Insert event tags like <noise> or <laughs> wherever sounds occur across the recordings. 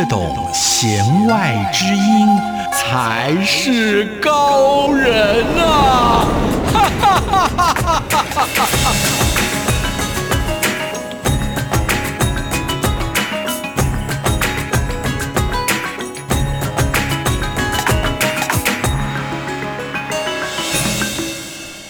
得懂弦外之音，才是高人啊！哈哈哈哈哈哈！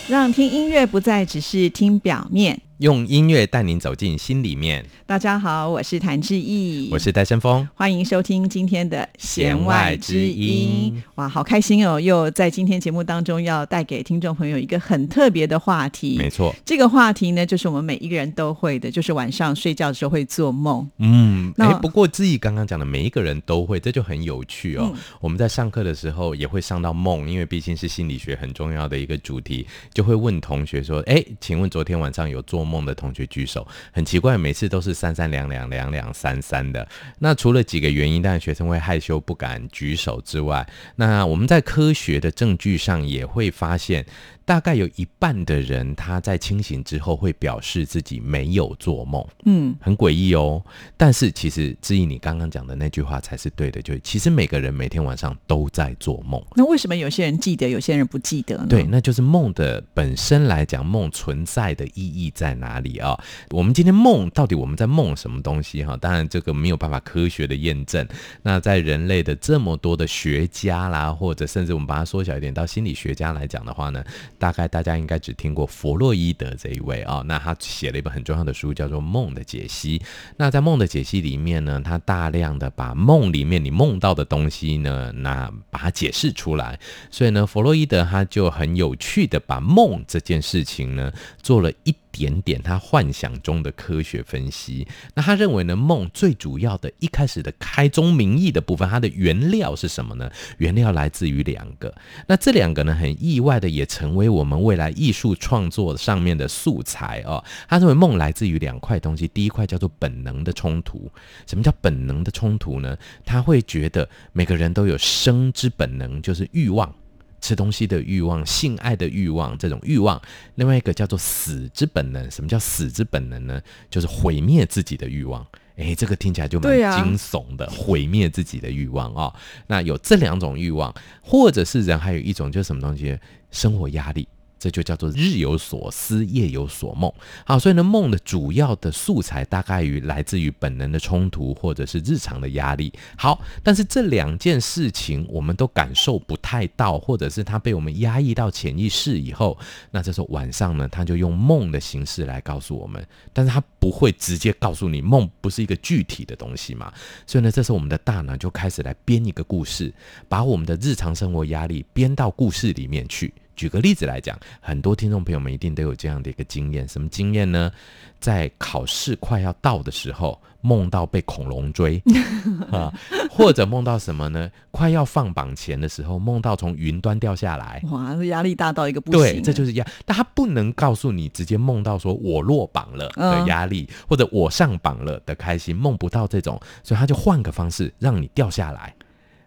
让听音乐不再只是听表面。用音乐带您走进心里面。大家好，我是谭志毅，我是戴森峰，欢迎收听今天的弦外之音。哇，好开心哦！又在今天节目当中要带给听众朋友一个很特别的话题。没错，这个话题呢，就是我们每一个人都会的，就是晚上睡觉的时候会做梦。嗯，哎，不过志毅刚刚讲的每一个人都会，这就很有趣哦。我们在上课的时候也会上到梦，因为毕竟是心理学很重要的一个主题，就会问同学说：“哎，请问昨天晚上有做梦？”梦的同学举手，很奇怪，每次都是三三两两两两三三的。那除了几个原因，但学生会害羞不敢举手之外，那我们在科学的证据上也会发现。大概有一半的人，他在清醒之后会表示自己没有做梦，嗯，很诡异哦。但是其实，志毅你刚刚讲的那句话才是对的，就其实每个人每天晚上都在做梦。那为什么有些人记得，有些人不记得呢？对，那就是梦的本身来讲，梦存在的意义在哪里啊？我们今天梦到底我们在梦什么东西哈？当然这个没有办法科学的验证。那在人类的这么多的学家啦，或者甚至我们把它缩小一点到心理学家来讲的话呢？大概大家应该只听过弗洛伊德这一位啊，那他写了一本很重要的书，叫做《梦的解析》。那在《梦的解析》里面呢，他大量的把梦里面你梦到的东西呢，那把它解释出来。所以呢，弗洛伊德他就很有趣的把梦这件事情呢，做了一。点点他幻想中的科学分析，那他认为呢，梦最主要的一开始的开宗明义的部分，它的原料是什么呢？原料来自于两个，那这两个呢，很意外的也成为我们未来艺术创作上面的素材哦。他认为梦来自于两块东西，第一块叫做本能的冲突。什么叫本能的冲突呢？他会觉得每个人都有生之本能，就是欲望。吃东西的欲望、性爱的欲望，这种欲望；另外一个叫做死之本能。什么叫死之本能呢？就是毁灭自己的欲望。诶，这个听起来就蛮惊悚的，毁灭自己的欲望啊。那有这两种欲望，或者是人还有一种就是什么东西？生活压力。这就叫做日有所思，夜有所梦。好，所以呢，梦的主要的素材大概于来自于本能的冲突，或者是日常的压力。好，但是这两件事情我们都感受不太到，或者是它被我们压抑到潜意识以后，那这时候晚上呢，他就用梦的形式来告诉我们，但是它不会直接告诉你，梦不是一个具体的东西嘛。所以呢，这时候我们的大脑就开始来编一个故事，把我们的日常生活压力编到故事里面去。举个例子来讲，很多听众朋友们一定都有这样的一个经验，什么经验呢？在考试快要到的时候，梦到被恐龙追 <laughs> 啊，或者梦到什么呢？快要放榜前的时候，梦到从云端掉下来，哇，压力大到一个不行。对，这就是压，但他不能告诉你直接梦到说我落榜了的压力，或者我上榜了的开心，梦不到这种，所以他就换个方式让你掉下来。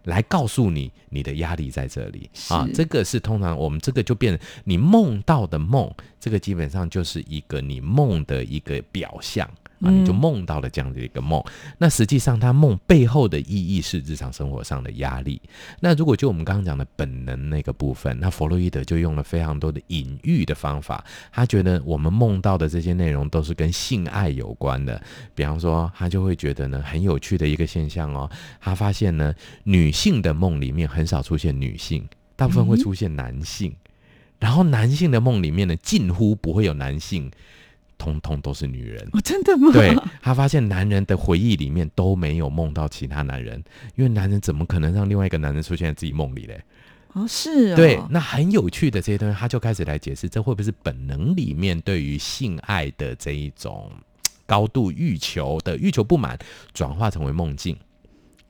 来告诉你，你的压力在这里啊！这个是通常我们这个就变成你梦到的梦，这个基本上就是一个你梦的一个表象。啊，你就梦到了这样的一个梦，那实际上他梦背后的意义是日常生活上的压力。那如果就我们刚刚讲的本能那个部分，那弗洛伊德就用了非常多的隐喻的方法，他觉得我们梦到的这些内容都是跟性爱有关的。比方说，他就会觉得呢，很有趣的一个现象哦，他发现呢，女性的梦里面很少出现女性，大部分会出现男性，然后男性的梦里面呢，近乎不会有男性。通通都是女人。哦，真的吗？对他发现男人的回忆里面都没有梦到其他男人，因为男人怎么可能让另外一个男人出现在自己梦里嘞？哦，是哦，对，那很有趣的这些东西，他就开始来解释，这会不会是本能里面对于性爱的这一种高度欲求的欲求不满，转化成为梦境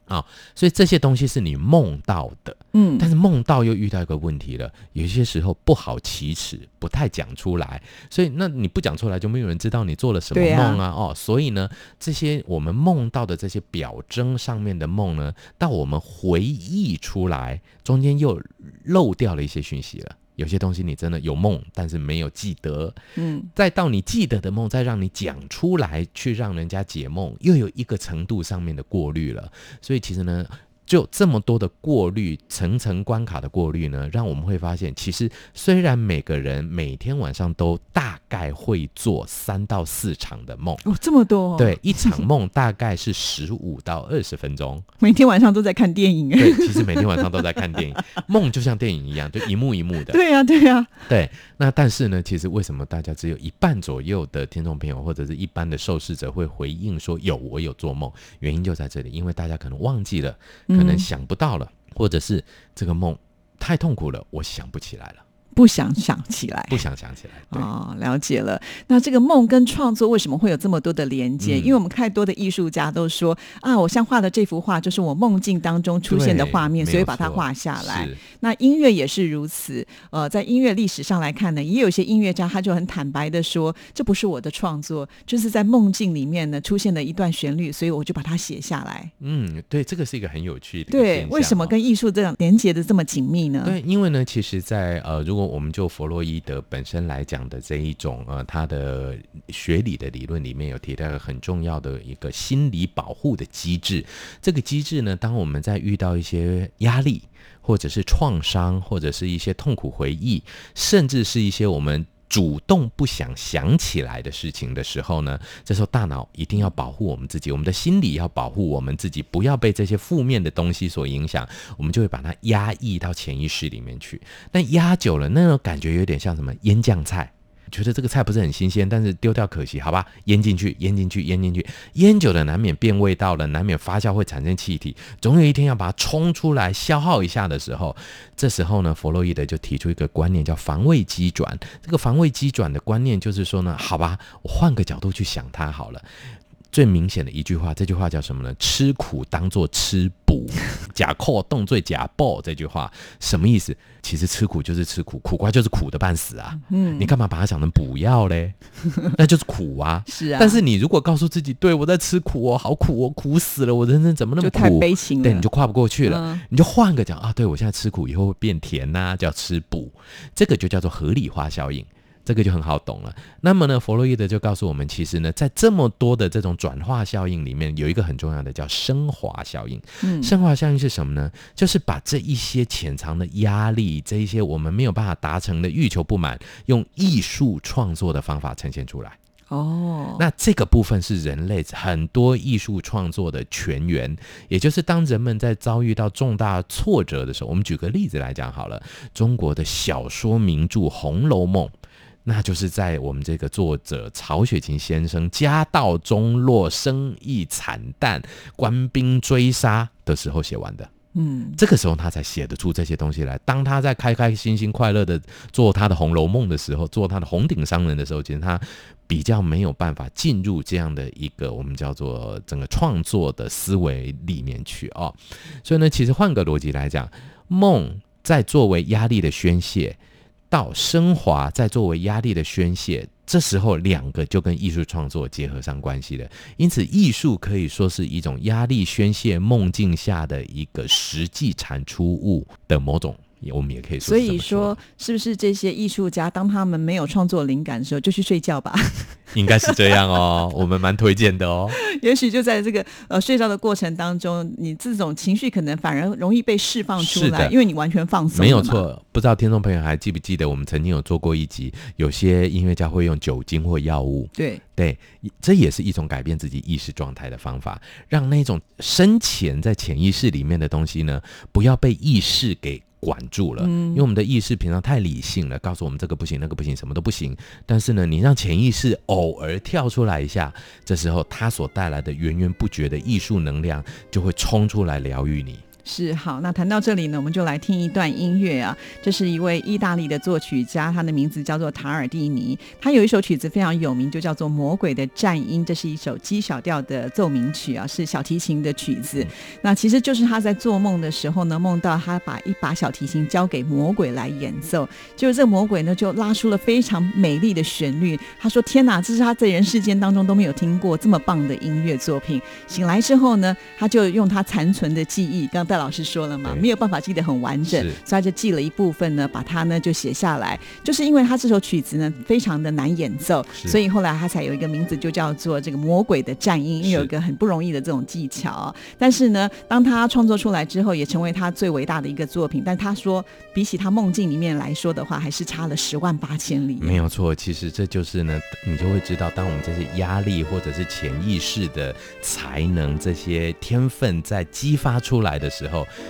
啊、所以这些东西是你梦到的，嗯但是梦到又遇到一个问题了，有些时候不好启齿，不太讲出来，所以那你不讲出来，就没有人知道你做了什么梦啊。哦，所以呢，这些我们梦到的这些表征上面的梦呢，到我们回忆出来，中间又漏掉了一些讯息了。有些东西你真的有梦，但是没有记得，嗯，再到你记得的梦，再让你讲出来，去让人家解梦，又有一个程度上面的过滤了。所以其实呢，就这么多的过滤，层层关卡的过滤呢，让我们会发现，其实虽然每个人每天晚上都大概会做三到四场的梦。哦，这么多、哦，，对，一场梦大概是十五到二十分钟。<laughs> 每天晚上都在看电影，哎，对，其实每天晚上都在看电影，<laughs> 梦就像电影一样，就一幕一幕的。对呀、对呀、对，那但是呢，其实为什么大家只有一半左右的听众朋友或者是一般的受试者会回应说有我有做梦？原因就在这里，因为大家可能忘记了，可能嗯想不到了，或者是这个梦太痛苦了，我想不起来了，不想想起来，不想想起来。对，哦，了解了。那这个梦跟创作为什么会有这么多的连接？嗯因为我们太多的艺术家都说啊，我像画的这幅画就是我梦境当中出现的画面，所以把它画下来。那音乐也是如此。呃，在音乐历史上来看呢，也有一些音乐家他就很坦白的说，这不是我的创作，就是在梦境里面呢出现了一段旋律，所以我就把它写下来。嗯，对，这个是一个很有趣的对，为什么跟艺术这样连接的这么紧密呢？对，因为呢，其实在，呃，如果我们就弗洛伊德本身来讲的这一种呃，他的学理的理论里面有提到很重要的一个心理保护的机制。这个机制呢，当我们在遇到一些压力，或者是创伤，或者是一些痛苦回忆，甚至是一些我们主动不想想起来的事情的时候呢，这时候大脑一定要保护我们自己，我们的心理要保护我们自己，不要被这些负面的东西所影响，我们就会把它压抑到潜意识里面去。但压久了，那种感觉有点像什么腌酱菜。觉得这个菜不是很新鲜，但是丢掉可惜，好吧？腌进去，腌进去，腌进去，腌久了难免变味道了，难免发酵会产生气体，总有一天要把它冲出来消耗一下的时候，这时候呢，弗洛伊德就提出一个观念叫防卫机转。这个防卫机转的观念就是说呢，好吧，我换个角度去想它好了。最明显的一句话，这句话叫什么呢？吃苦当做吃补，<laughs> 假扣动罪假报。这句话什么意思？其实吃苦就是吃苦，苦瓜就是苦的半死啊。嗯你干嘛把它想成补药嘞？<laughs> 那就是苦啊。是啊，但是你如果告诉自己，对我在吃苦哦，好苦哦，苦死了，我人生怎么那么苦？太悲情了。对，你就跨不过去了。嗯你就换个讲啊，对我现在吃苦，以后会变甜呐、叫吃补，这个就叫做合理化效应。这个就很好懂了。那么呢，弗洛伊德就告诉我们，其实呢，在这么多的这种转化效应里面，有一个很重要的叫升华效应。嗯升华效应是什么呢？就是把这一些潜藏的压力，这一些我们没有办法达成的欲求不满，用艺术创作的方法呈现出来。哦，那这个部分是人类很多艺术创作的泉源，也就是当人们在遭遇到重大挫折的时候，我们举个例子来讲好了，中国的小说名著《红楼梦》。那就是在我们这个作者曹雪芹先生家道中落、生意惨淡、官兵追杀的时候写完的。嗯，这个时候他才写得出这些东西来。当他在开开心心、快乐的做他的《红楼梦》的时候，做他的红顶商人的时候，其实他比较没有办法进入这样的一个我们叫做整个创作的思维里面去哦。所以呢，其实换个逻辑来讲，梦在作为压力的宣泄，到升华再作为压力的宣泄，这时候两个就跟艺术创作结合上关系了。因此，艺术可以说是一种压力宣泄梦境下的一个实际产出物的某种，我们也可以说所以说，是不是这些艺术家当他们没有创作灵感的时候，就去睡觉吧？<laughs> 应该是这样哦，<laughs> 我们蛮推荐的哦。也许就在这个呃睡觉的过程当中，你这种情绪可能反而容易被释放出来，因为你完全放松。没有。错，不知道听众朋友还记不记得，我们曾经有做过一集，有些音乐家会用酒精或药物，对，对，这也是一种改变自己意识状态的方法，让那种深潜在潜意识里面的东西呢，不要被意识给管住了，因为我们的意识平常太理性了，告诉我们这个不行，那个不行，什么都不行。但是呢，你让潜意识偶尔跳出来一下，这时候它所带来的源源不绝的艺术能量就会冲出来疗愈你。是好，那谈到这里呢，我们就来听一段音乐啊。这是一位意大利的作曲家，他的名字叫做塔尔蒂尼。他有一首曲子非常有名，就叫做《魔鬼的战音》。这是一首 G 小调的奏鸣曲啊，是小提琴的曲子。那其实就是他在做梦的时候呢，梦到他把一把小提琴交给魔鬼来演奏，就是这个魔鬼呢就拉出了非常美丽的旋律。他说：“天哪，这是他在人世间当中都没有听过这么棒的音乐作品。”醒来之后呢，他就用他残存的记忆，刚戴老师说了嘛，没有办法记得很完整，是所以他就记了一部分呢，把它呢就写下来。就是因为他这首曲子呢非常的难演奏，是所以后来他才有一个名字，就叫做这个魔鬼的战音，因为有一个很不容易的这种技巧。但是呢，当他创作出来之后，也成为他最伟大的一个作品。但他说，比起他梦境里面来说的话，还是差了十万八千里。没有错，其实这就是呢，你就会知道，当我们这些压力或者是潜意识的才能、这些天分在激发出来的时候，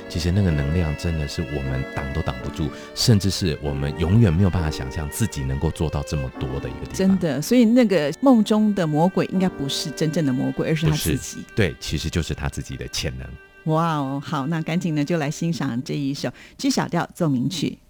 其实那个能量真的是我们挡都挡不住，甚至是我们永远没有办法想象自己能够做到这么多的一个地方。真的，所以那个梦中的魔鬼应该不是真正的魔鬼，而是他自己。对，其实就是他自己的潜能。哇哦，好，那赶紧呢就来欣赏这一首 G 小调奏鸣曲。《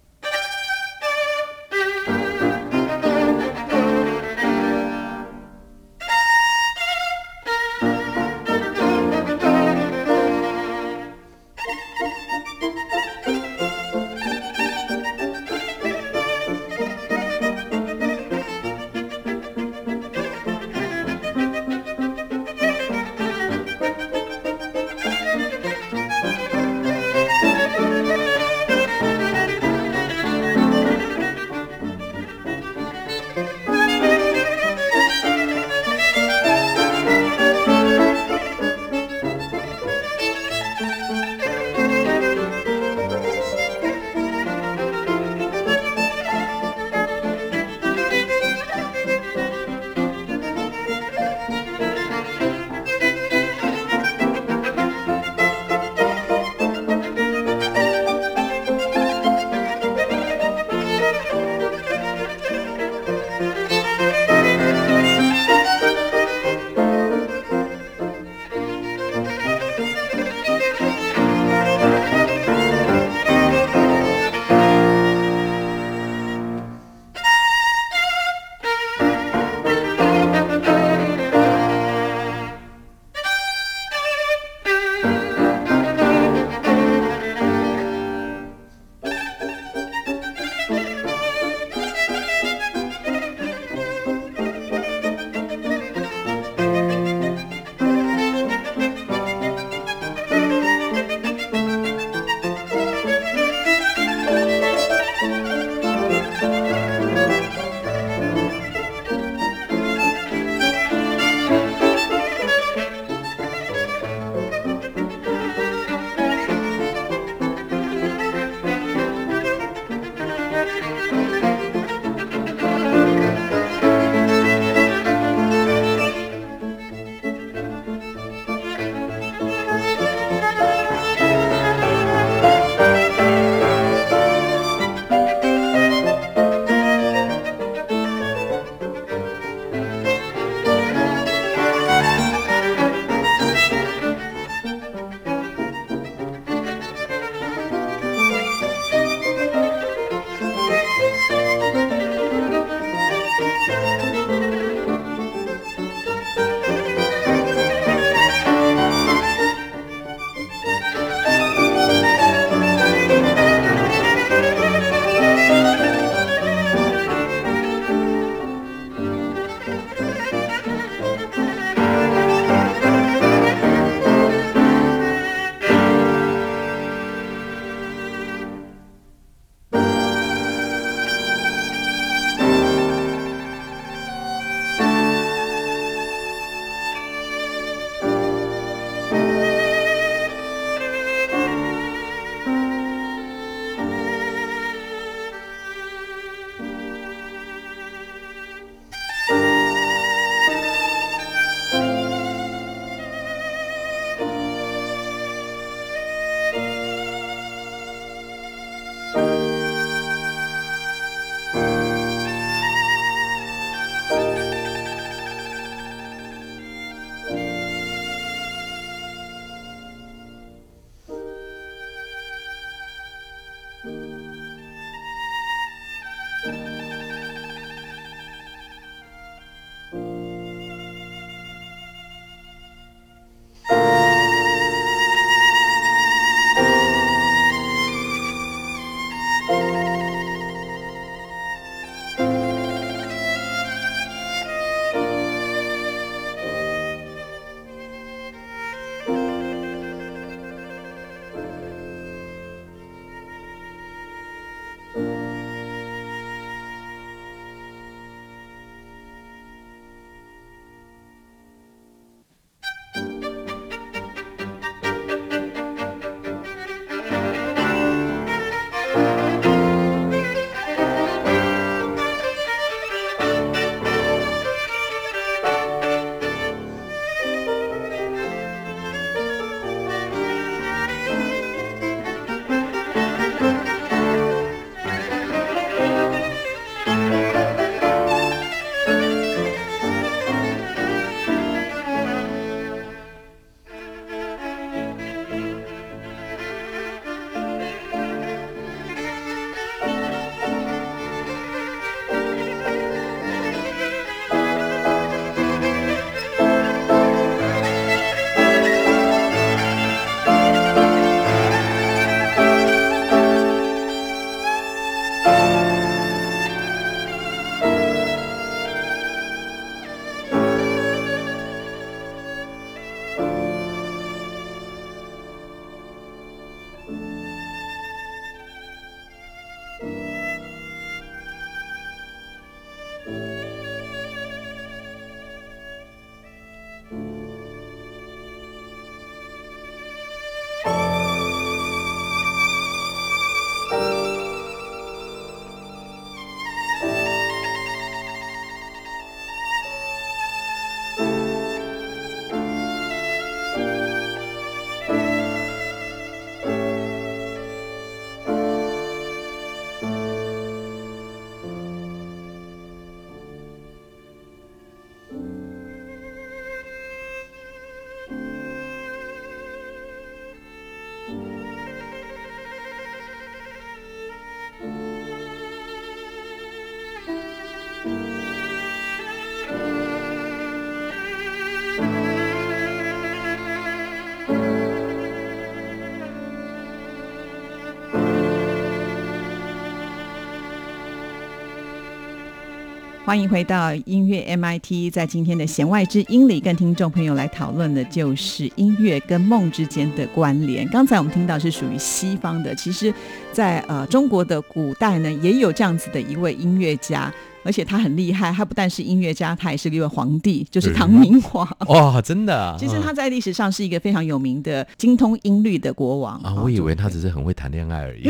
欢迎回到音乐 MIT，在今天的弦外之音里，跟听众朋友来讨论的就是音乐跟梦之间的关联。刚才我们听到是属于西方的，其实在呃中国的古代呢，也有这样子的一位音乐家。而且他很厉害，他不但是音乐家，他也是一位皇帝，就是唐明皇。哇，真的！啊 <laughs> 其实他在历史上是一个非常有名的、精通音律的国王啊，我以为他只是很会谈恋爱而已。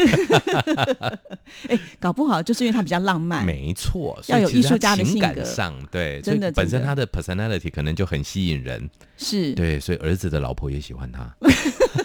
<laughs> 哎，搞不好就是因为他比较浪漫。没错，要有艺术家的性格上，对，真的本身他的 personality 可能就很吸引人。是，对，所以儿子的老婆也喜欢他。<laughs>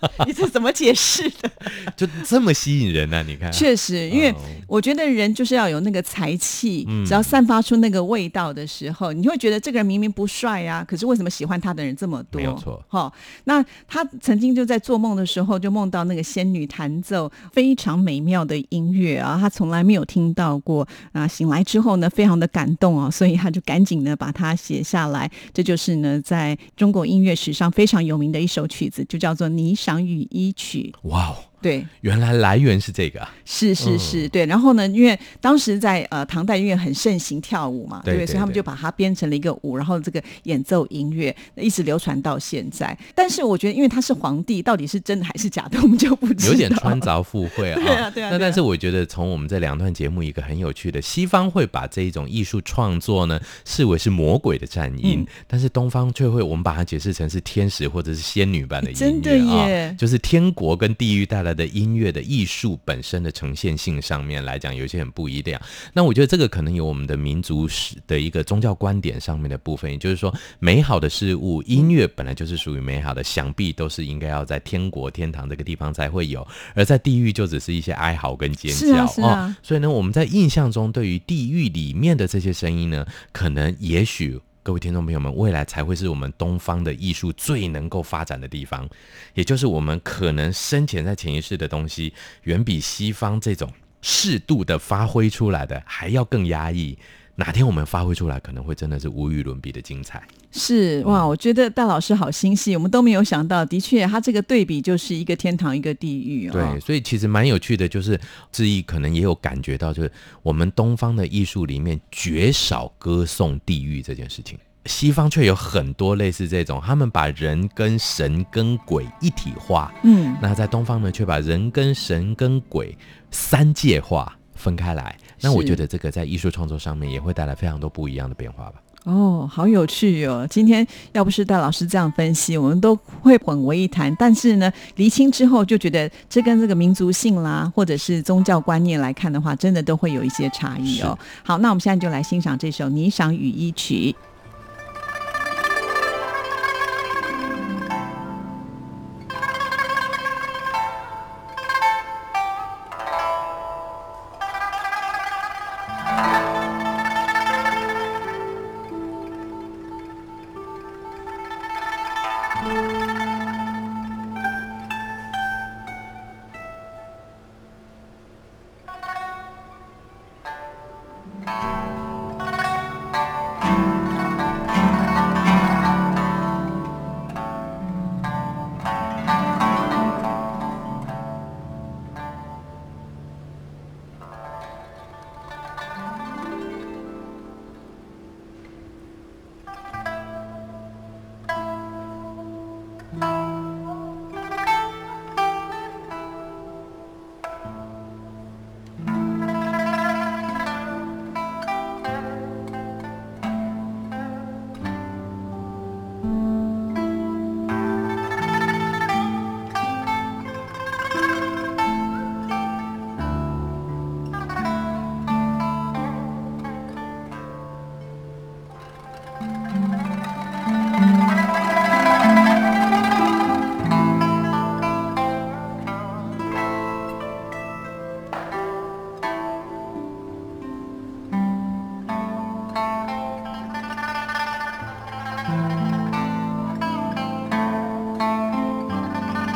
<laughs> 你是怎么解释的？<laughs> 就这么吸引人呢？你看，确实，因为我觉得人就是要有那个才气，只要散发出那个味道的时候，你会觉得这个人明明不帅呀，可是为什么喜欢他的人这么多？没有错，哈。那他曾经就在做梦的时候，就梦到那个仙女弹奏非常美妙的音乐啊，他从来没有听到过啊。醒来之后呢，非常的感动啊，所以他就赶紧呢把它写下来。这就是呢，在中国音乐史上非常有名的一首曲子，就叫做《霓赏雨衣曲》。哇哦！对，原来来源是这个啊！是是是，对。然后呢，因为当时在呃唐代，音乐很盛行跳舞嘛，对不对？所以他们就把它编成了一个舞，然后这个演奏音乐一直流传到现在。但是我觉得，因为他是皇帝，到底是真的还是假的，我们就不知道。有点穿凿附会啊！对 <laughs> 啊对啊。那但是我觉得，从我们这两段节目，一个很有趣的，西方会把这一种艺术创作呢视为是魔鬼的战音，但是东方却会我们把它解释成是天使或者是仙女般的音乐啊，就是天国跟地狱带来的音乐的艺。术本身的呈现性上面来讲，有些很不一样。那我觉得这个可能有我们的民族史的一个宗教观点上面的部分，也就是说，美好的事物，音乐本来就是属于美好的，想必都是应该要在天国、天堂这个地方才会有，而在地狱就只是一些哀嚎跟尖叫哦。所以呢，我们在印象中对于地狱里面的这些声音呢，可能也许。各位听众朋友们，未来才会是我们东方的艺术最能够发展的地方，也就是我们可能深潜在潜意识的东西，远比西方这种适度的发挥出来的还要更压抑。哪天我们发挥出来，可能会真的是无与伦比的精彩。是哇，我觉得戴老师好心细，我们都没有想到，的确，他这个对比就是一个天堂，一个地狱。对，所以其实蛮有趣的，就是志毅可能也有感觉到，就是我们东方的艺术里面绝少歌颂地狱这件事情，西方却有很多类似这种，他们把人跟神跟鬼一体化。嗯，那在东方呢，却把人跟神跟鬼三界化分开来。那我觉得这个在艺术创作上面也会带来非常多不一样的变化吧。哦，好有趣哦！今天要不是戴老师这样分析，我们都会混为一谈。但是呢，厘清之后就觉得这跟这个民族性啦，或者是宗教观念来看的话，真的都会有一些差异哦。好，那我们现在就来欣赏这首《霓裳羽衣曲》。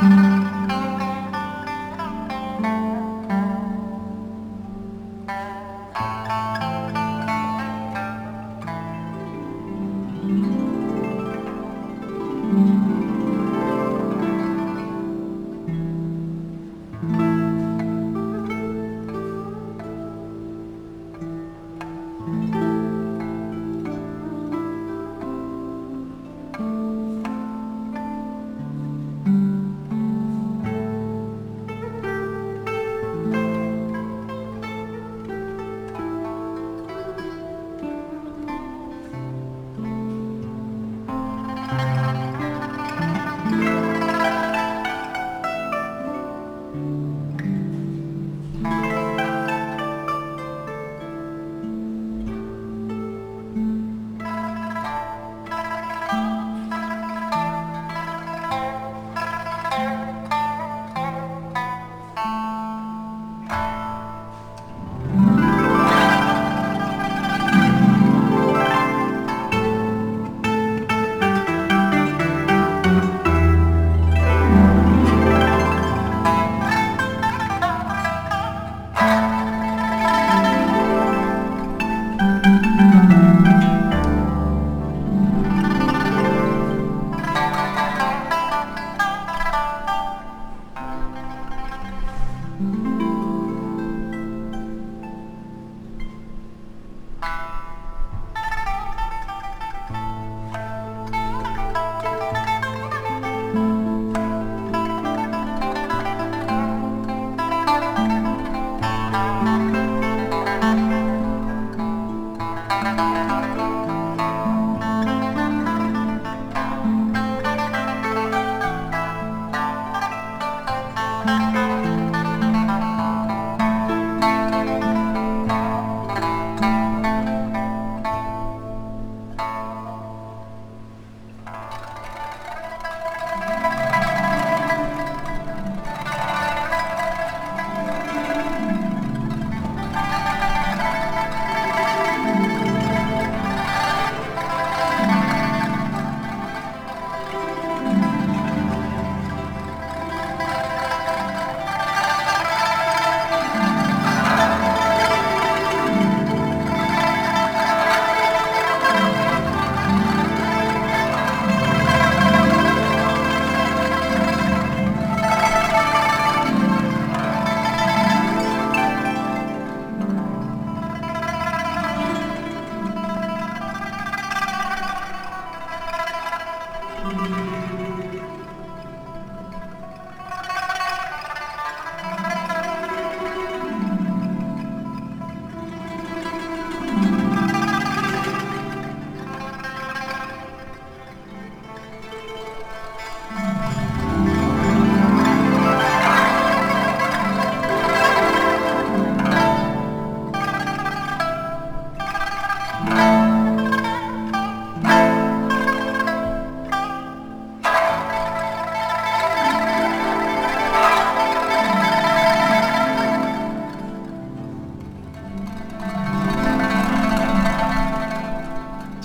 Música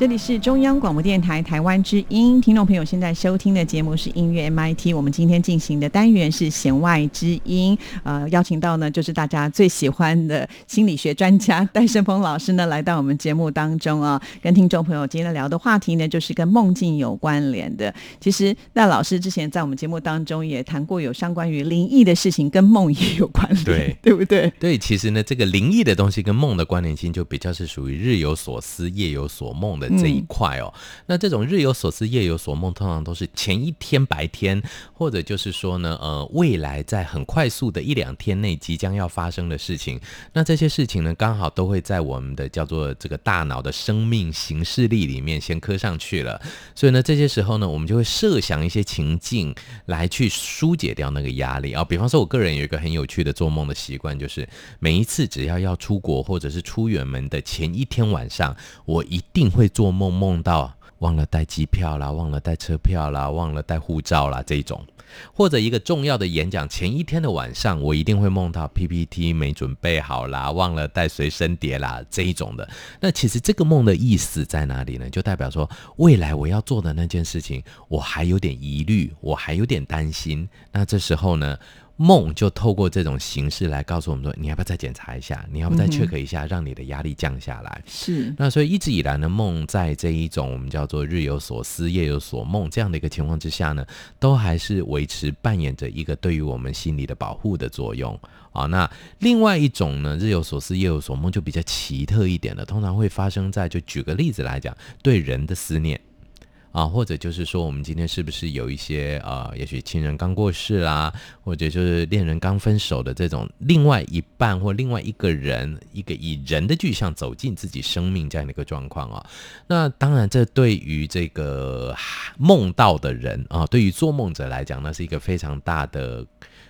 这里是中央广播电台台湾之音，听众朋友现在收听的节目是音乐 MIT。我们今天进行的单元是弦外之音，呃，邀请到呢就是大家最喜欢的心理学专家戴胜峰老师呢来到我们节目当中啊，跟听众朋友今天聊的话题呢就是跟梦境有关联的。其实戴老师之前在我们节目当中也谈过有相关于灵异的事情，跟梦也有关联，对 <laughs> 对不对？对，其实呢，这个灵异的东西跟梦的关联性就比较是属于日有所思，夜有所梦的这一块哦。那这种日有所思，夜有所梦，通常都是前一天白天，或者就是说呢，呃，未来在很快速的一两天内即将要发生的事情。那这些事情呢，刚好都会在我们的叫做这个大脑的生命形式力里面先刻上去了。所以呢，这些时候呢，我们就会设想一些情境来去疏解掉那个压力啊。比方说，我个人有一个很有趣的做梦的习惯，就是每一次只要要出国或者是出远门的前一天晚上，我一定会做做梦，梦到忘了带机票啦，忘了带车票啦，忘了带护照啦这一种。或者一个重要的演讲前一天的晚上，我一定会梦到 PPT 没准备好啦，忘了带随身碟啦这一种的。那其实这个梦的意思在哪里呢？就代表说未来我要做的那件事情，我还有点疑虑，我还有点担心。那这时候呢？梦就透过这种形式来告诉我们说，你要不要再检查一下？你要不要再 check 一下，让你的压力降下来？是。那所以一直以来呢，梦在这一种我们叫做日有所思，夜有所梦这样的一个情况之下呢，都还是维持扮演着一个对于我们心理的保护的作用啊。那另外一种呢，日有所思，夜有所梦就比较奇特一点的，通常会发生在就举个例子来讲，对人的思念。啊，或者就是说，我们今天是不是有一些呃，也许亲人刚过世啦，或者就是恋人刚分手的这种另外一半或另外一个人，一个以人的具象走进自己生命这样的一个状况啊。那当然，这对于这个梦到的人啊，对于做梦者来讲，那是一个非常大的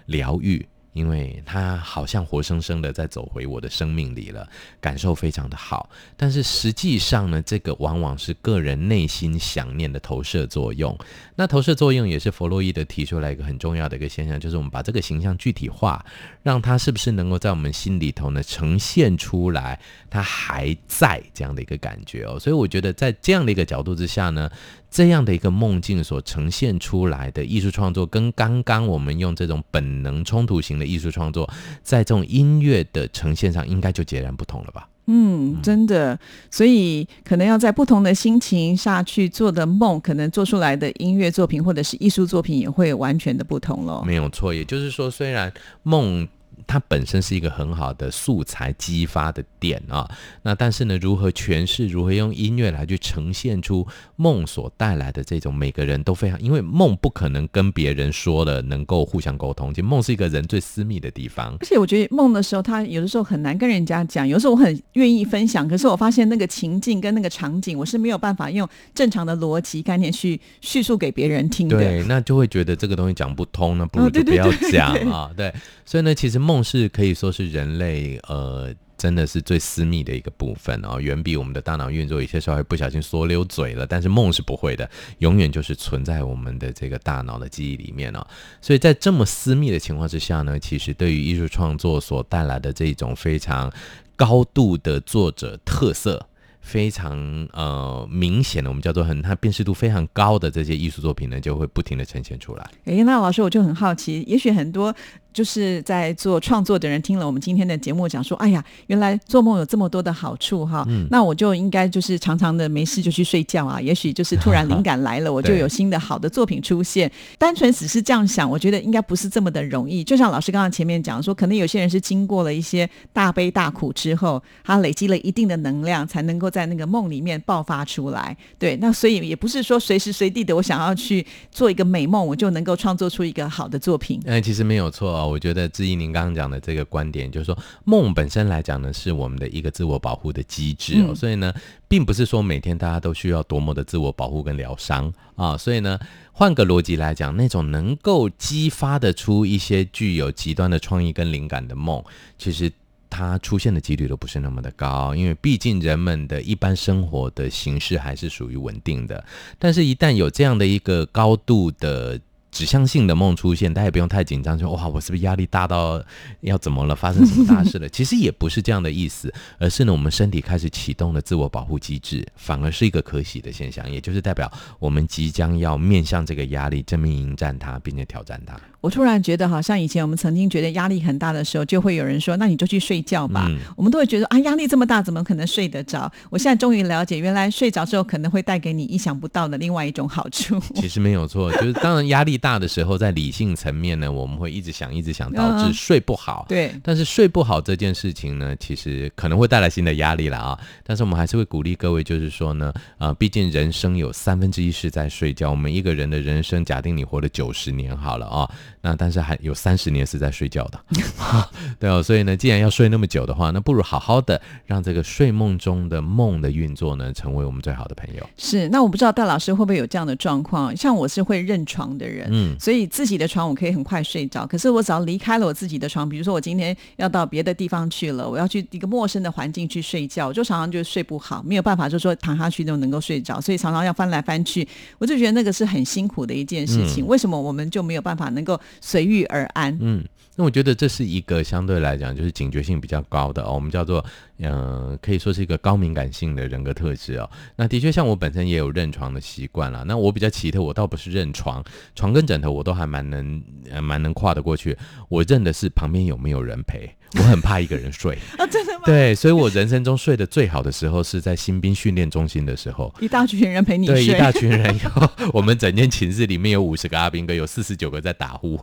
疗愈。因为他好像活生生的在走回我的生命里了，感受非常的好。但是实际上呢，这个往往是个人内心想念的投射作用。那投射作用也是弗洛伊德提出来一个很重要的一个现象，就是我们把这个形象具体化，让它是不是能够在我们心里头呢呈现出来，它还在这样的一个感觉哦。所以我觉得在这样的一个角度之下呢。这样的一个梦境所呈现出来的艺术创作，跟刚刚我们用这种本能冲突型的艺术创作，在这种音乐的呈现上，应该就截然不同了吧？嗯，真的，所以可能要在不同的心情下去做的梦，可能做出来的音乐作品或者是艺术作品也会完全的不同了。没有错，也就是说，虽然梦。它本身是一个很好的素材激发的点啊。那但是呢，如何诠释，如何用音乐来去呈现出梦所带来的这种每个人都非常，因为梦不可能跟别人说了能够互相沟通，其实梦是一个人最私密的地方。而且我觉得梦的时候，他有的时候很难跟人家讲，有时候我很愿意分享，可是我发现那个情境跟那个场景，我是没有办法用正常的逻辑概念去叙述给别人听的。对，那就会觉得这个东西讲不通，那不如就不要对讲对啊。对，所以呢，其实梦梦是可以说是人类呃。真的是最私密的一个部分哦，远比我们的大脑运作有些时候会不小心说溜嘴了，但是梦是不会的，永远就是存在我们的这个大脑的记忆里面哦。所以在这么私密的情况之下呢，其实对于艺术创作所带来的这种非常高度的作者特色。非常呃明显的，我们叫做很它辨识度非常高的这些艺术作品呢，就会不停的呈现出来。诶，那老师我就很好奇，也许很多就是在做创作的人听了我们今天的节目，讲说，哎呀，原来做梦有这么多的好处哈，嗯那我就应该就是常常的没事就去睡觉啊，<laughs> 也许就是突然灵感来了，我就有新的好的作品出现。单纯只是这样想，我觉得应该不是这么的容易。就像老师刚刚前面讲说，可能有些人是经过了一些大悲大苦之后，他累积了一定的能量，才能够在那个梦里面爆发出来。对，那所以也不是说随时随地的我想要去做一个美梦，我就能够创作出一个好的作品。嗯，其实没有错哦。我觉得志毅您刚刚讲的这个观点，就是说梦本身来讲呢，是我们的一个自我保护的机制哦。嗯所以呢，并不是说每天大家都需要多么的自我保护跟疗伤啊。所以呢，换个逻辑来讲，那种能够激发得出一些具有极端的创意跟灵感的梦，其实。它出现的几率都不是那么的高，因为毕竟人们的一般生活的形式还是属于稳定的。但是，一旦有这样的一个高度的指向性的梦出现，大家也不用太紧张，说哇，我是不是压力大到要怎么了，发生什么大事了？<laughs> 其实也不是这样的意思，而是呢，我们身体开始启动了自我保护机制，反而是一个可喜的现象，也就是代表我们即将要面向这个压力，正面迎战它，并且挑战它。我突然觉得，好像以前我们曾经觉得压力很大的时候，就会有人说：“那你就去睡觉吧。嗯我们都会觉得啊，压力这么大，怎么可能睡得着？我现在终于了解，原来睡着之后可能会带给你意想不到的另外一种好处。其实没有错，就是当然压力大的时候，在理性层面呢，我们会一直想，一直想，导致嗯睡不好。对，但是睡不好这件事情呢，其实可能会带来新的压力了啊。但是我们还是会鼓励各位，就是说呢，呃，毕竟人生有三分之一是在睡觉。我们一个人的人生，假定你活了九十年好了啊，那但是还有三十年是在睡觉的，<laughs> <laughs> 对哦。所以呢，既然要睡那么久的话，那不如好好的让这个睡梦中的梦的运作呢，成为我们最好的朋友。是。那我不知道戴老师会不会有这样的状况？像我是会认床的人，嗯所以自己的床我可以很快睡着。可是我只要离开了我自己的床，比如说我今天要到别的地方去了，我要去一个陌生的环境去睡觉，我就常常就睡不好，没有办法，就说躺下去就能够睡着，所以常常要翻来翻去，我就觉得那个是很辛苦的一件事情。嗯为什么我们就没有办法能够随遇而安？嗯，那我觉得这是一个相对来讲就是警觉性比较高的哦，我们叫做呃，可以说是一个高敏感性的人格特质哦。那的确，像我本身也有认床的习惯了。那我比较奇特，我倒不是认床，床跟枕头我都还蛮能呃蛮能跨得过去。我认的是旁边有没有人陪，<laughs> 我很怕一个人睡。啊，<laughs> 真的吗？对，所以我人生中睡得最好的时候是在新兵训练中心的时候。一大群人陪你对，一，大群人有，<laughs> 我们整间寝室里面有五十个阿兵哥，有四十九个在打呼，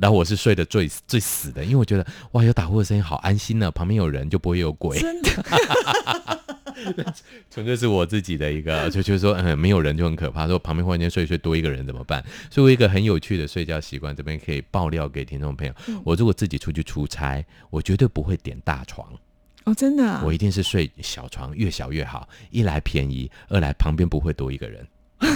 然后我是睡得最最死的，因为我觉得哇，有打呼的声音好安心呢、旁边有人就不会有鬼，真的。<laughs> 纯粹是我自己的一个，就就是说，嗯，没有人就很可怕，说旁边忽然间睡一睡多一个人怎么办？所以我一个很有趣的睡觉习惯，这边可以爆料给听众朋友，我如果自己出去出差，我绝对不会点大床。哦，真的、啊，我一定是睡小床，越小越好。一来便宜，二来旁边不会多一个人。<laughs>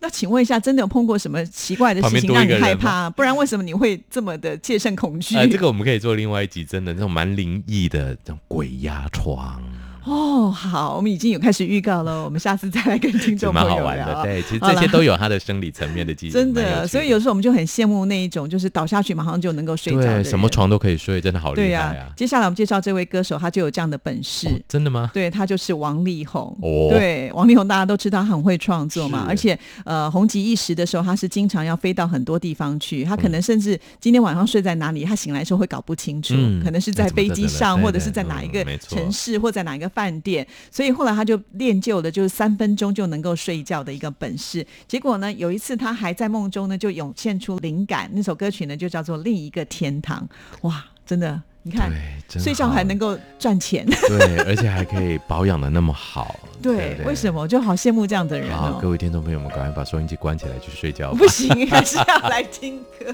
那请问一下，真的有碰过什么奇怪的事情让你害怕？不然为什么你会这么的戒慎恐惧？呃，这个我们可以做另外一集，真的那种蛮灵异的这种鬼压床，哦，好，我们已经有开始预告了，我们下次再来跟听众 <laughs> 朋友好玩的。对，其实这些都有它的生理层面的记忆，真蛮的，所以有时候我们就很羡慕那一种，就是倒下去马上就能够睡着对什么床都可以睡，真的好、厉害啊！接下来我们介绍这位歌手，他就有这样的本事。哦真的吗？对他就是王力宏，哦对王力宏大家都知道他很会创作嘛，而且呃红极一时的时候，他是经常要飞到很多地方去，他可能甚至今天晚上睡在哪里，他醒来的时候会搞不清楚，嗯可能是在飞机上，或者是在哪一个城市，或在哪一个饭店，所以后来他就练就了就是三分钟就能够睡觉的一个本事。结果呢，有一次他还在梦中呢，就涌现出灵感，那首歌曲呢就叫做《另一个天堂》。哇，真的，你看睡觉还能够赚钱，对，而且还可以保养的那么好，<laughs> 对，为什么？我就好羡慕这样的人哦。各位听众朋友们，赶快把收音机关起来去睡觉，不行，还是要来听歌。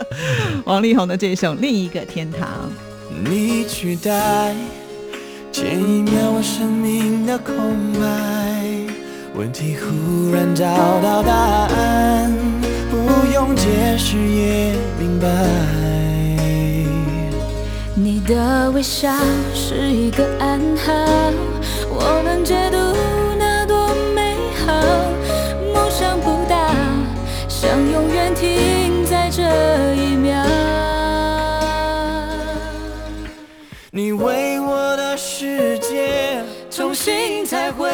<laughs> 王力宏的这一首《另一个天堂》，你取代。前一秒我生命的空白问题忽然找到答案不用解释也明白你的微笑是一个暗号我能解读。心才会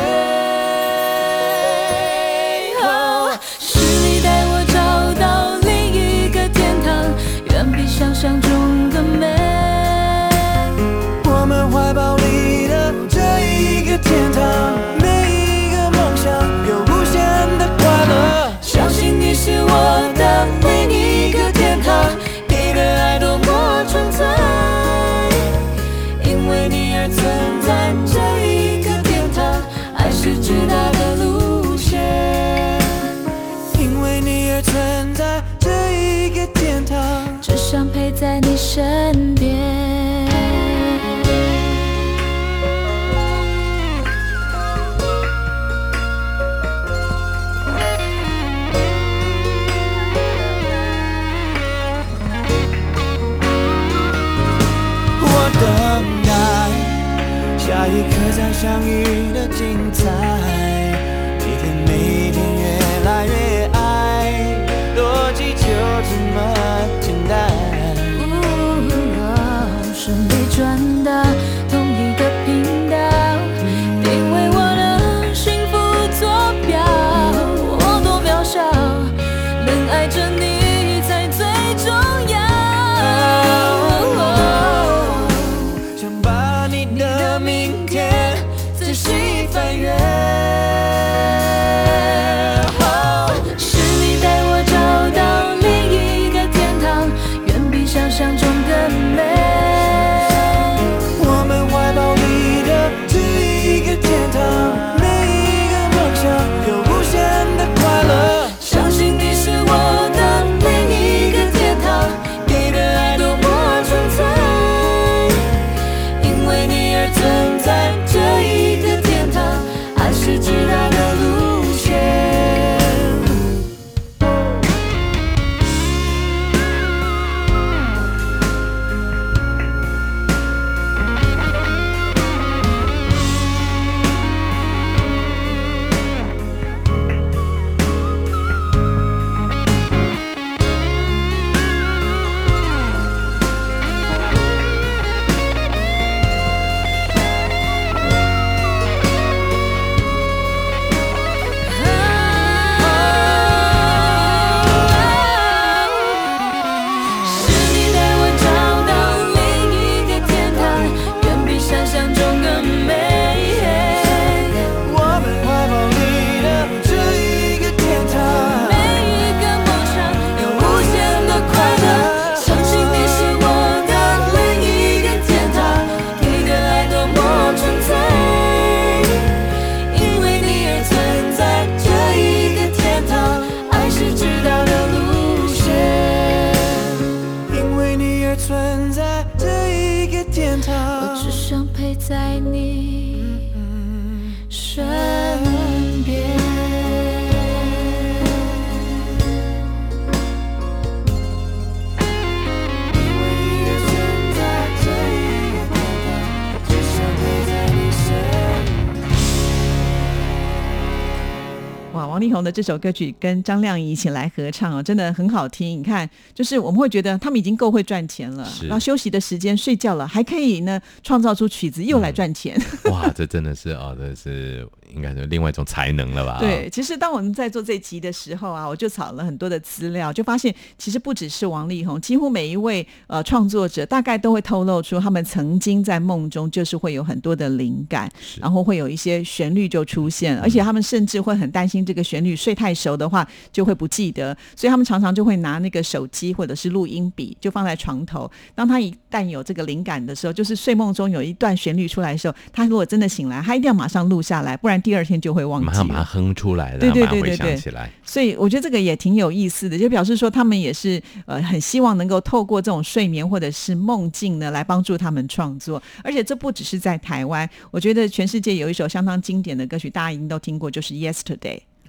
这首歌曲跟张靓颖一起来合唱哦，真的很好听。你看，就是我们会觉得他们已经够会赚钱了，然后休息的时间睡觉了，还可以呢创造出曲子又来赚钱。哇，这真的是哦，这是应该是另外一种才能了吧？对，其实当我们在做这集的时候啊，我就找了很多的资料，就发现其实不只是王力宏，几乎每一位呃创作者大概都会透露出他们曾经在梦中就是会有很多的灵感，然后会有一些旋律就出现，而且他们甚至会很担心这个旋律睡太熟的话就会不记得，所以他们常常就会拿那个手机或者是录音笔就放在床头，当他一旦有这个灵感的时候，就是睡梦中有一段旋律出来的时候，他如果真的醒来，他一定要马上录下来，不然第二天就会忘记了。马上把它哼出来，对对对对对想起来。所以我觉得这个也挺有意思的，就表示说他们也是呃很希望能够透过这种睡眠或者是梦境呢来帮助他们创作，而且这不只是在台湾，我觉得全世界有一首相当经典的歌曲，大家一定都听过，就是《Yesterday》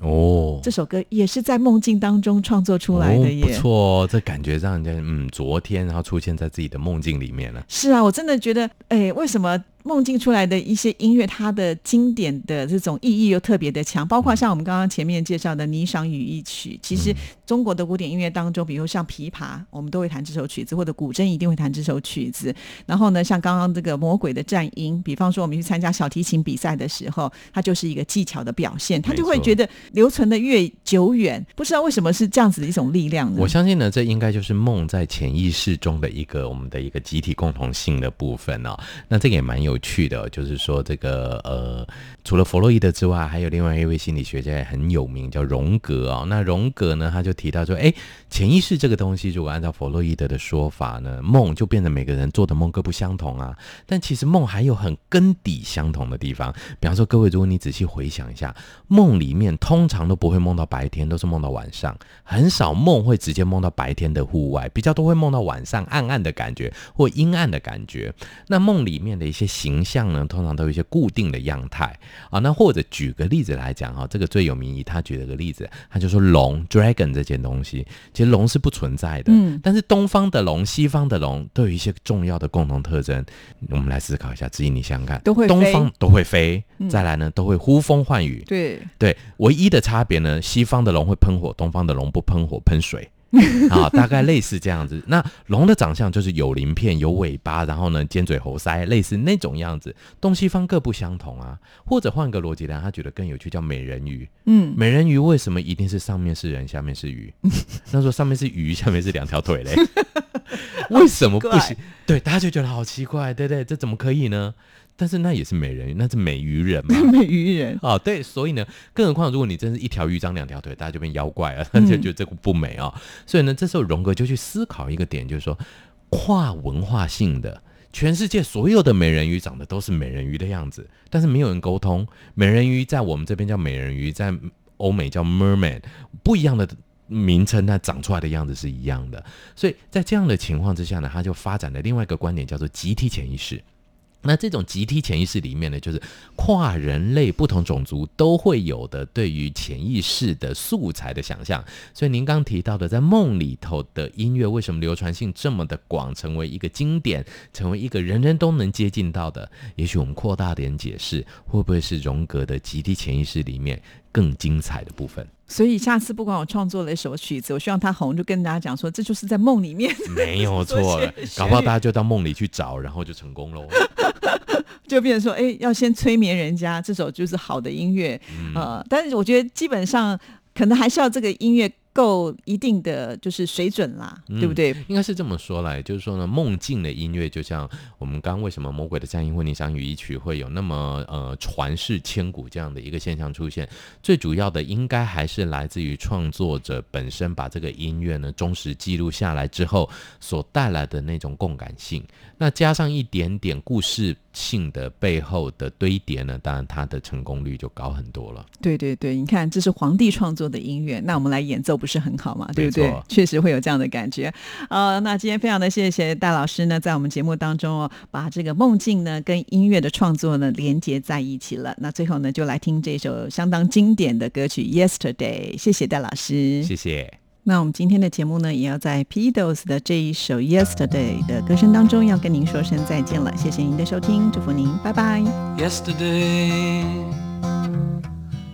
哦，这首歌也是在梦境当中创作出来的哦、耶。不错哦，这感觉让人家嗯，昨天然后出现在自己的梦境里面了。是啊，我真的觉得，哎，为什么梦境出来的一些音乐，它的经典的这种意义又特别的强？包括像我们刚刚前面介绍的《霓裳羽衣曲》，其实中国的古典音乐当中，比如像琵琶，我们都会弹这首曲子，或者古筝一定会弹这首曲子。然后呢，像刚刚这个《魔鬼的战音》，比方说我们去参加小提琴比赛的时候，它就是一个技巧的表现，它就会觉得留存的越久远。不知道为什么是这样子的一种力量呢？我相信呢，这应该就是梦在潜意识中的一个我们的一个集体共同性的部分哦。那这个也蛮有有趣的、就是说这个呃，除了弗洛伊德之外，还有另外一位心理学家也很有名，叫荣格哦。那荣格呢，他就提到说，哎，潜意识这个东西，如果按照弗洛伊德的说法呢，梦就变成每个人做的梦各不相同啊。但其实梦还有很根底相同的地方，比方说，各位，如果你仔细回想一下，梦里面通常都不会梦到白天，都是梦到晚上，很少梦会直接梦到白天的户外，比较都会梦到晚上暗暗的感觉或阴暗的感觉。那梦里面的一些形象呢，通常都有一些固定的样态啊。那或者举个例子来讲哈，这个最有名以他举了个例子，他就说龙 dragon 这件东西，其实龙是不存在的，嗯但是东方的龙、西方的龙都有一些重要的共同特征。我们来思考一下，子怡你想想看，都会飞东方都会飞，嗯再来呢都会呼风唤雨，对，对，唯一的差别呢，西方的龙会喷火，东方的龙不喷火，喷水。<laughs> 啊，大概类似这样子。那龙的长相就是有鳞片、有尾巴，然后呢尖嘴猴腮，类似那种样子。东西方各不相同啊。或者换个逻辑来，他觉得更有趣，叫美人鱼。嗯，美人鱼为什么一定是上面是人，下面是鱼？那说上面是鱼，下面是两条腿嘞？<laughs> 为什么不行？对，大家就觉得好奇怪，对不对？这怎么可以呢？但是那也是美人鱼，那是美鱼人嘛。<laughs> 美鱼人。哦，对，所以呢，更何况如果你真是一条鱼长两条腿，大家就变妖怪了，<laughs> 就觉得这个不美啊、所以呢，这时候荣格就去思考一个点，就是说跨文化性的。全世界所有的美人鱼长得都是美人鱼的样子，但是没有人沟通。美人鱼在我们这边叫美人鱼，在欧美叫 merman，不一样的名称，但长出来的样子是一样的。所以在这样的情况之下呢，他就发展了另外一个观点，叫做集体潜意识。那这种集体潜意识里面呢，就是跨人类、不同种族都会有的对于潜意识的素材的想象。所以您刚提到的，在梦里头的音乐为什么流传性这么的广，成为一个经典，成为一个人人都能接近到的？也许我们扩大点解释，会不会是荣格的集体潜意识里面更精彩的部分？所以下次不管我创作了一首曲子，我希望它红，就跟大家讲说，这就是在梦里面没有错 <laughs> 了，搞不好大家就到梦里去找，然后就成功喽。就变成说，哎，要先催眠人家，这首就是好的音乐，呃，但是我觉得基本上可能还是要这个音乐够一定的就是水准啦，对不对？应该是这么说来，就是说呢，梦境的音乐就像我们刚刚为什么《魔鬼的战音》或《霓裳羽衣曲》会有那么呃传世千古这样的一个现象出现，最主要的应该还是来自于创作者本身把这个音乐呢忠实记录下来之后所带来的那种共感性，那加上一点点故事性的背后的堆叠呢，当然它的成功率就高很多了。对对对，你看，这是皇帝创作的音乐，那我们来演奏不是很好嘛？对不对？确实会有这样的感觉。呃，那今天非常的谢谢戴老师呢，在我们节目当中哦，把这个梦境呢跟音乐的创作呢连接在一起了。那最后呢，就来听这首相当经典的歌曲《Yesterday》，谢谢戴老师。谢谢。那我们今天的节目呢，也要在 Beatles 的这一首《Yesterday》的歌声当中，要跟您说声再见了。谢谢您的收听，祝福您，拜拜。Yesterday,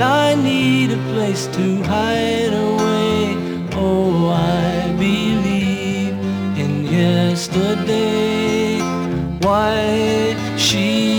I need a place to hide away. Oh, I believe in yesterday. Why she